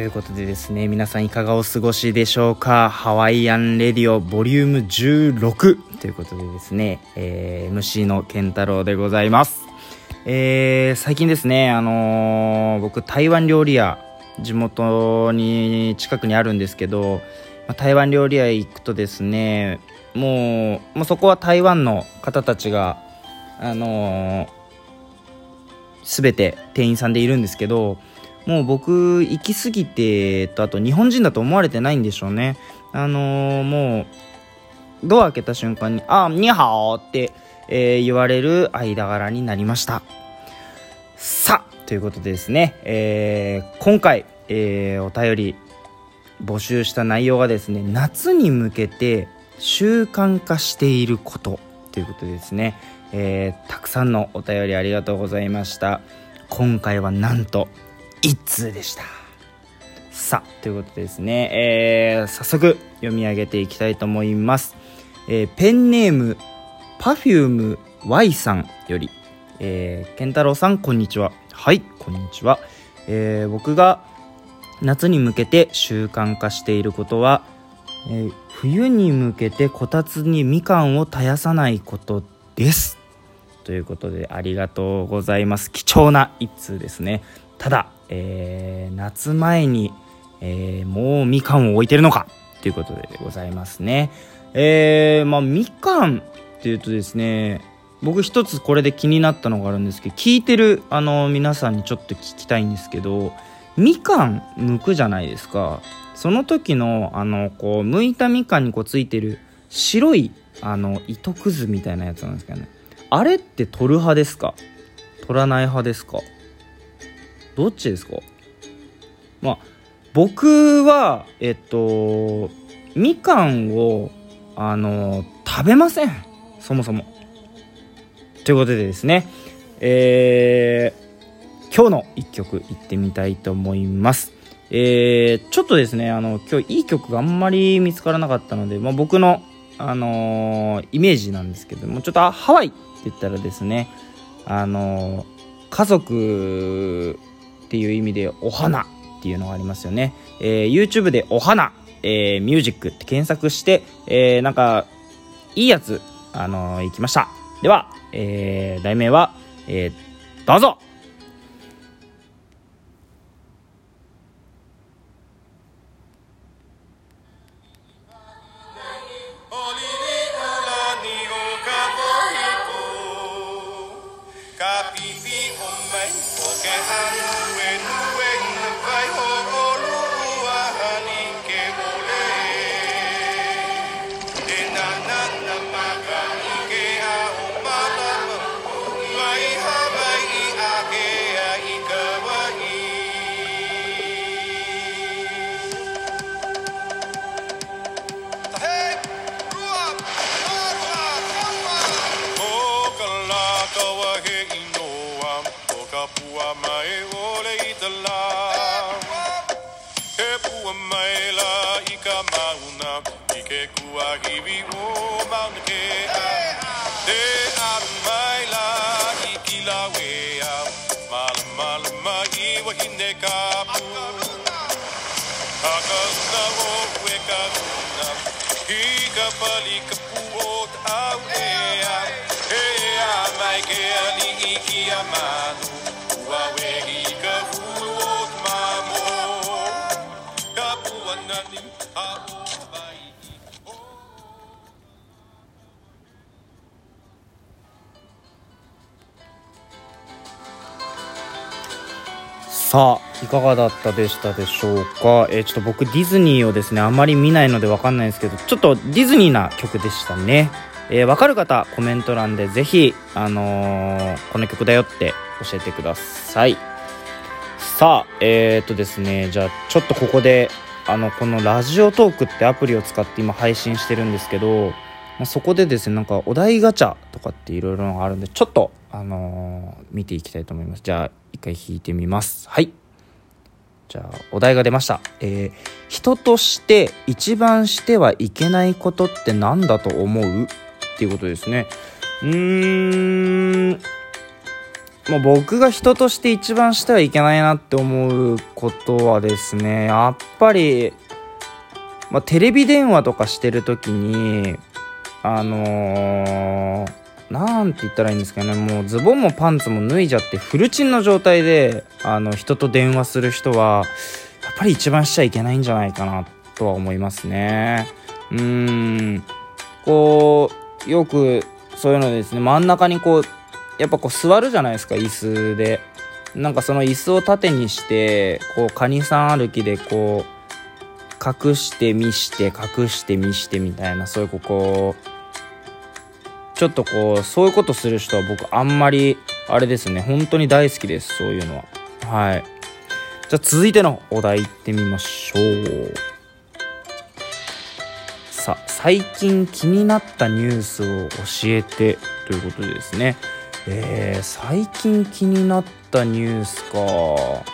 ということでですね、皆さんいかがお過ごしでしょうか？ハワイアンレディオボリューム16ということでですね、えー、MC の健太郎でございます。えー、最近ですね、あのー、僕台湾料理屋、地元に近くにあるんですけど、ま、台湾料理屋へ行くとですね、もう、もうそこは台湾の方たちが、あのー、全て店員さんでいるんですけど、もう僕行き過ぎてとあと日本人だと思われてないんでしょうね。あのー、もうドア開けた瞬間に「あニハオ」って、えー、言われる間柄になりました。さあということでですね、えー、今回、え、お便り募集した内容がですね夏に向けて習慣化していることということでですね、えー、たくさんのお便りありがとうございました。今回はなんと1通でした。さあということでですね、えー、早速読み上げていきたいと思います、えー、ペンネーム Perfume Y さんより、えー、健太郎さんこんにちは。はいこんにちは、えー、僕が夏に向けて習慣化していることは、えー、冬に向けてこたつにみかんを絶やさないことです。ということでありがとうございます。貴重な一通ですね。ただえー、夏前に、えー、もうみかんを置いてるのかということでございますね。えー、まあみかんっていうとですね、僕一つこれで気になったのがあるんですけど、聞いてるあの皆さんにちょっと聞きたいんですけど、みかん剥くじゃないですか。その時のあのこう剥いたみかんにこうついてる白いあの糸くずみたいなやつなんですけどね。あれって取る派ですか？取らない派ですか？どっちですか？まあ僕はえっとみかんをあの食べません。そもそも。ということでですね。えー、今日の一曲いってみたいと思います。えー、ちょっとですねあの今日いい曲があんまり見つからなかったので、まあ、僕のあのー、イメージなんですけどもちょっとハワイって言ったらですねあのー、家族っていう意味でお花っていうのがありますよね。えー、YouTube でお花、えー、ミュージックって検索して、えー、なんか、いいやつ、あのー、行きました。では、えー、題名は、えー、どうぞ pua mai ole i te la E pua mai la i ka mauna I ke kua hiwi o mauna ke a Te aru mai la i ki la wea Mala mala ma i wahine ka pu Hakaruna o e karuna I ka pali ka pu o te au e a E a mai ke ani i ki a manu. さあいかがだったでしたでしょうか、えー、ちょっと僕ディズニーをですねあまり見ないのでわかんないんですけどちょっとディズニーな曲でしたね。えー、分かる方コメント欄でぜひ、あのー、この曲だよって教えてください。さあえー、っとですねじゃあちょっとここであのこのラジオトークってアプリを使って今配信してるんですけど、まあ、そこでですねなんかお題ガチャとかっていろいろあるんでちょっとあのー、見ていきたいと思います。じゃあ一回弾いてみます。はい。じゃあお題が出ました、えー、人として一番してはいけないことって何だと思う？っていうことですね。うーん。もう僕が人として一番してはいけないなって思うことはですねやっぱり、まあ、テレビ電話とかしてる時にあのー、なんて言ったらいいんですかねもうズボンもパンツも脱いじゃってフルチンの状態であの人と電話する人はやっぱり一番しちゃいけないんじゃないかなとは思いますね。うーん。こうよくそういうのですね。真ん中にこうやっぱこう座るじゃないですか椅子で。なんかその椅子を縦にしてこうカニさん歩きでこう隠して見して隠して見してみたいなそういうこうちょっとこうそういうことする人は僕あんまりあれですね。本当に大好きですそういうのは。はい。じゃあ続いてのお題いってみましょう。さあ最近気になったニュースを教えてということでですねえー、最近気になったニュースか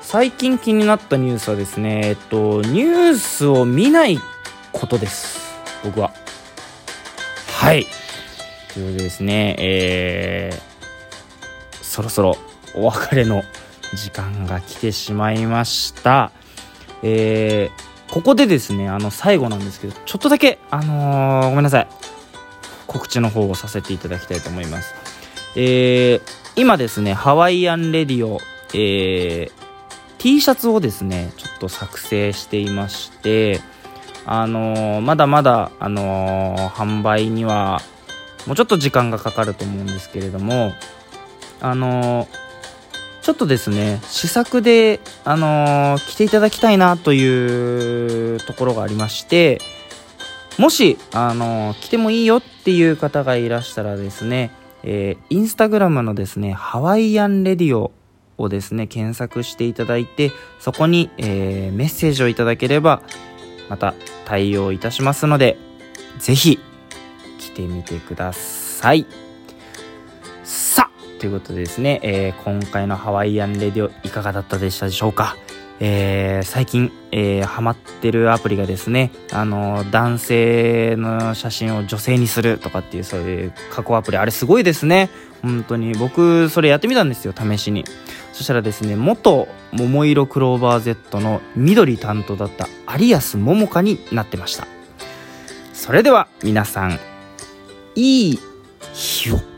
最近気になったニュースはですね、えっと、ニュースを見ないことです。僕は。はい。ということでですね、えー、そろそろお別れの時間が来てしまいました。えー、ここでですね、あの、最後なんですけど、ちょっとだけ、あのー、ごめんなさい。告知の方をさせていただきたいと思います。えー、今ですね、ハワイアンレディオ、えー、T シャツをですね、ちょっと作成していまして、あのー、まだまだ、あの、販売には、もうちょっと時間がかかると思うんですけれども、あのー、ちょっとですね、試作で、あの着ていただきたいなというところがありまして、もし、あの着てもいいよっていう方がいらしたらですね、えー、インスタグラムのですね、ハワイアンレディオをですね、検索していただいて、そこに、えー、メッセージをいただければ、また対応いたしますので、ぜひ来てみてください。ということでですね、えー、今回のハワイアンレディオいかがだったでしたでしょうか？えー、最近、えー、ハマってるアプリがですね、あの、男性の写真を女性にするとかっていう、そういう加工アプリ、あれすごいですね。本当に。僕、それやってみたんですよ、試しに。そしたらですね、元桃色クローバー Z の緑担当だった有安桃香になってました。それでは皆さん、いい日を。